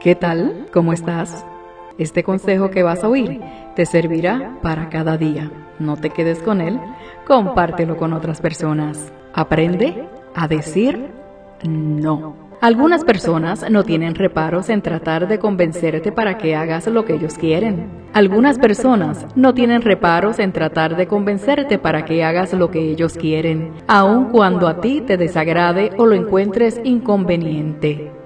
¿Qué tal? ¿Cómo estás? Este consejo que vas a oír te servirá para cada día. No te quedes con él, compártelo con otras personas. Aprende a decir no. Algunas personas no tienen reparos en tratar de convencerte para que hagas lo que ellos quieren. Algunas personas no tienen reparos en tratar de convencerte para que hagas lo que ellos quieren, aun cuando a ti te desagrade o lo encuentres inconveniente.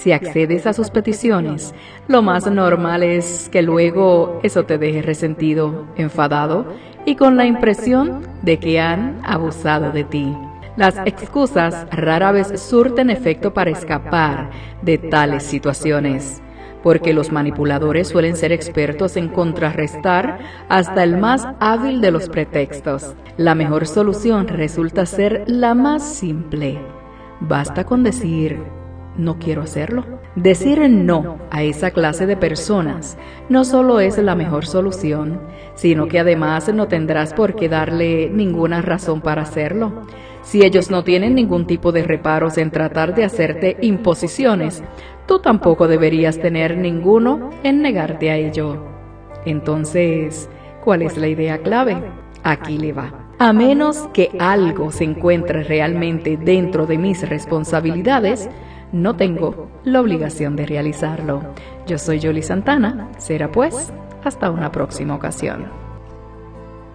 Si accedes a sus peticiones, lo más normal es que luego eso te deje resentido, enfadado y con la impresión de que han abusado de ti. Las excusas rara vez surten efecto para escapar de tales situaciones, porque los manipuladores suelen ser expertos en contrarrestar hasta el más hábil de los pretextos. La mejor solución resulta ser la más simple. Basta con decir, no quiero hacerlo. Decir no a esa clase de personas no solo es la mejor solución, sino que además no tendrás por qué darle ninguna razón para hacerlo. Si ellos no tienen ningún tipo de reparos en tratar de hacerte imposiciones, tú tampoco deberías tener ninguno en negarte a ello. Entonces, ¿cuál es la idea clave? Aquí le va. A menos que algo se encuentre realmente dentro de mis responsabilidades, no tengo la obligación de realizarlo. Yo soy Jolie Santana. Será pues hasta una próxima ocasión.